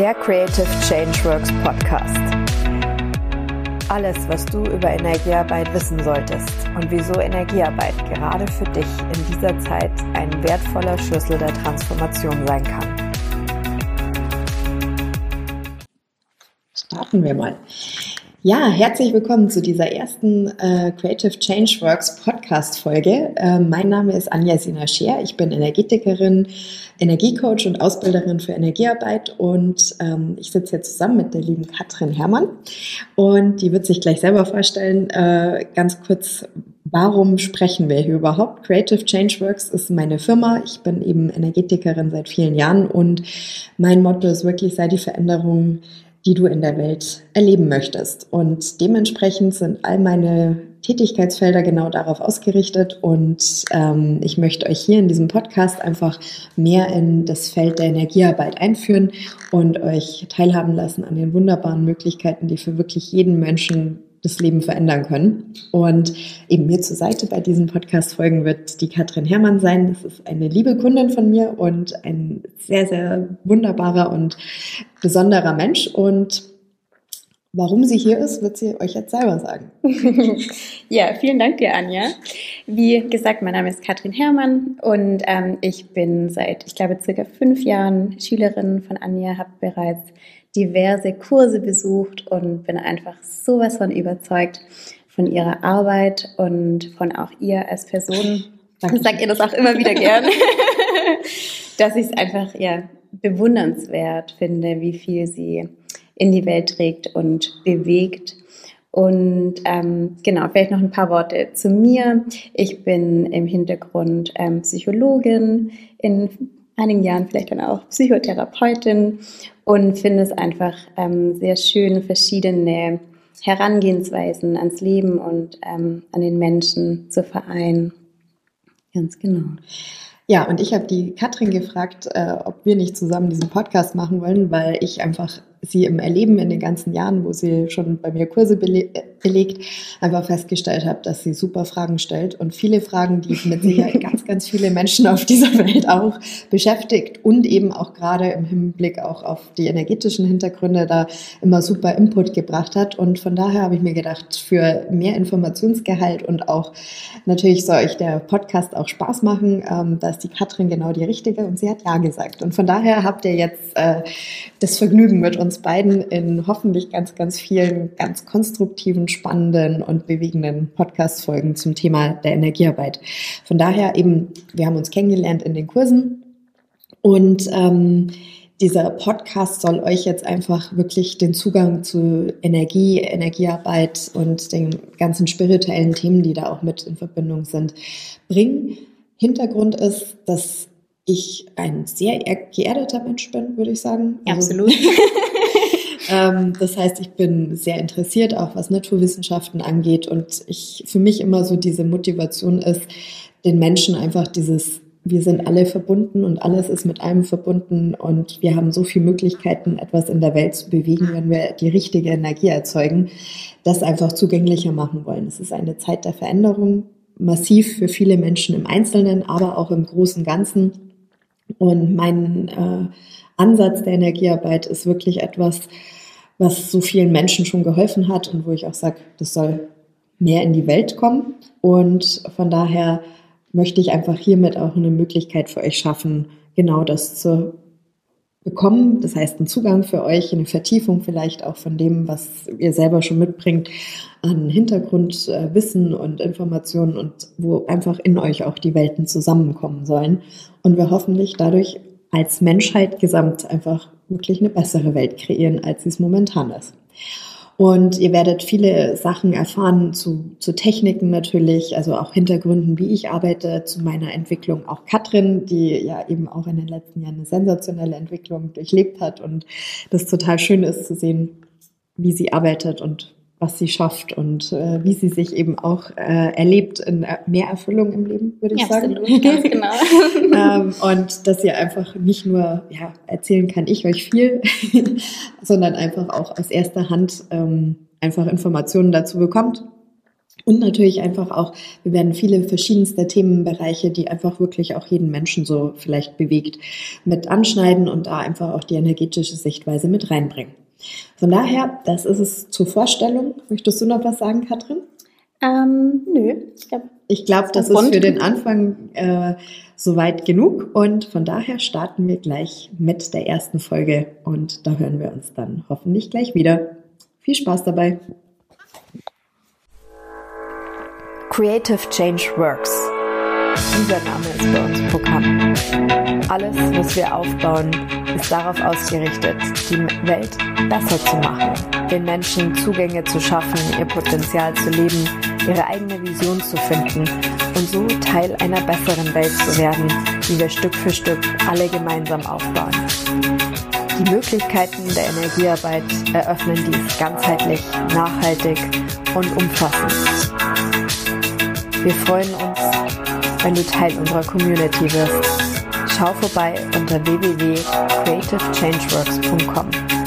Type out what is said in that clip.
der Creative Changeworks Podcast. Alles, was du über Energiearbeit wissen solltest und wieso Energiearbeit gerade für dich in dieser Zeit ein wertvoller Schlüssel der Transformation sein kann. Starten wir mal. Ja, herzlich willkommen zu dieser ersten äh, Creative Changeworks Podcast-Folge. Äh, mein Name ist Anja Sina Scher. Ich bin Energetikerin, Energiecoach und Ausbilderin für Energiearbeit und ähm, ich sitze hier zusammen mit der lieben Katrin Herrmann und die wird sich gleich selber vorstellen. Äh, ganz kurz, warum sprechen wir hier überhaupt? Creative Changeworks ist meine Firma. Ich bin eben Energetikerin seit vielen Jahren und mein Motto ist wirklich, sei die Veränderung die du in der Welt erleben möchtest. Und dementsprechend sind all meine Tätigkeitsfelder genau darauf ausgerichtet. Und ähm, ich möchte euch hier in diesem Podcast einfach mehr in das Feld der Energiearbeit einführen und euch teilhaben lassen an den wunderbaren Möglichkeiten, die für wirklich jeden Menschen das Leben verändern können. Und eben mir zur Seite bei diesen Podcast-Folgen wird die Katrin Herrmann sein. Das ist eine liebe Kundin von mir und ein sehr, sehr wunderbarer und besonderer Mensch. Und Warum sie hier ist, wird sie euch jetzt selber sagen. ja, vielen Dank dir, Anja. Wie gesagt, mein Name ist Katrin Herrmann und ähm, ich bin seit, ich glaube, circa fünf Jahren Schülerin von Anja, habe bereits diverse Kurse besucht und bin einfach sowas von überzeugt von ihrer Arbeit und von auch ihr als Person. Ich sage ihr das auch immer wieder gern, dass ich es einfach ja bewundernswert finde, wie viel sie in die Welt trägt und bewegt. Und ähm, genau, vielleicht noch ein paar Worte zu mir. Ich bin im Hintergrund ähm, Psychologin, in einigen Jahren vielleicht dann auch Psychotherapeutin und finde es einfach ähm, sehr schön, verschiedene Herangehensweisen ans Leben und ähm, an den Menschen zu vereinen. Ganz genau. Ja, und ich habe die Katrin gefragt, äh, ob wir nicht zusammen diesen Podcast machen wollen, weil ich einfach sie im Erleben in den ganzen Jahren, wo sie schon bei mir Kurse bele belegt, einfach festgestellt habe, dass sie super Fragen stellt und viele Fragen, die mit Sicherheit ganz, ganz viele Menschen auf dieser Welt auch beschäftigt und eben auch gerade im Hinblick auch auf die energetischen Hintergründe da immer super Input gebracht hat. Und von daher habe ich mir gedacht, für mehr Informationsgehalt und auch natürlich soll euch der Podcast auch Spaß machen, ähm, da die Katrin genau die richtige und sie hat Ja gesagt. Und von daher habt ihr jetzt äh, das Vergnügen mit uns uns beiden in hoffentlich ganz, ganz vielen ganz konstruktiven, spannenden und bewegenden Podcast-Folgen zum Thema der Energiearbeit. Von daher eben, wir haben uns kennengelernt in den Kursen und ähm, dieser Podcast soll euch jetzt einfach wirklich den Zugang zu Energie, Energiearbeit und den ganzen spirituellen Themen, die da auch mit in Verbindung sind, bringen. Hintergrund ist, dass ich ein sehr geerdeter Mensch bin, würde ich sagen. Also Absolut. ähm, das heißt, ich bin sehr interessiert, auch was Naturwissenschaften angeht. Und ich für mich immer so diese Motivation ist, den Menschen einfach dieses wir sind alle verbunden und alles ist mit allem verbunden und wir haben so viele Möglichkeiten, etwas in der Welt zu bewegen, wenn wir die richtige Energie erzeugen, das einfach zugänglicher machen wollen. Es ist eine Zeit der Veränderung, massiv für viele Menschen im Einzelnen, aber auch im großen Ganzen. Und mein äh, Ansatz der Energiearbeit ist wirklich etwas, was so vielen Menschen schon geholfen hat und wo ich auch sage, das soll mehr in die Welt kommen. Und von daher möchte ich einfach hiermit auch eine Möglichkeit für euch schaffen, genau das zu bekommen. Das heißt, einen Zugang für euch, eine Vertiefung vielleicht auch von dem, was ihr selber schon mitbringt an Hintergrundwissen und Informationen und wo einfach in euch auch die Welten zusammenkommen sollen. Und wir hoffentlich dadurch als Menschheit gesamt einfach wirklich eine bessere Welt kreieren, als sie es momentan ist. Und ihr werdet viele Sachen erfahren zu, zu Techniken natürlich, also auch Hintergründen, wie ich arbeite, zu meiner Entwicklung. Auch Katrin, die ja eben auch in den letzten Jahren eine sensationelle Entwicklung durchlebt hat und das total schön ist zu sehen, wie sie arbeitet und was sie schafft und äh, wie sie sich eben auch äh, erlebt in äh, mehr Erfüllung im Leben, würde ich ja, sagen. Absolut, ganz genau. ähm, und dass ihr einfach nicht nur ja, erzählen kann ich euch viel, sondern einfach auch aus erster Hand ähm, einfach Informationen dazu bekommt. Und natürlich einfach auch, wir werden viele verschiedenste Themenbereiche, die einfach wirklich auch jeden Menschen so vielleicht bewegt, mit anschneiden und da einfach auch die energetische Sichtweise mit reinbringen. Von daher, das ist es zur Vorstellung. Möchtest du noch was sagen, Katrin? Ähm, nö, ich glaube, ich glaub, das ist für den Anfang äh, soweit genug und von daher starten wir gleich mit der ersten Folge und da hören wir uns dann hoffentlich gleich wieder. Viel Spaß dabei! Creative Change Works. Dieser Name ist bei uns Programm. Alles, was wir aufbauen, ist darauf ausgerichtet, die Welt besser zu machen, den Menschen Zugänge zu schaffen, ihr Potenzial zu leben, ihre eigene Vision zu finden und so Teil einer besseren Welt zu werden, die wir Stück für Stück alle gemeinsam aufbauen. Die Möglichkeiten der Energiearbeit eröffnen dies ganzheitlich, nachhaltig und umfassend. Wir freuen uns, wenn du Teil unserer Community wirst. Schau vorbei unter www.creativechangeworks.com.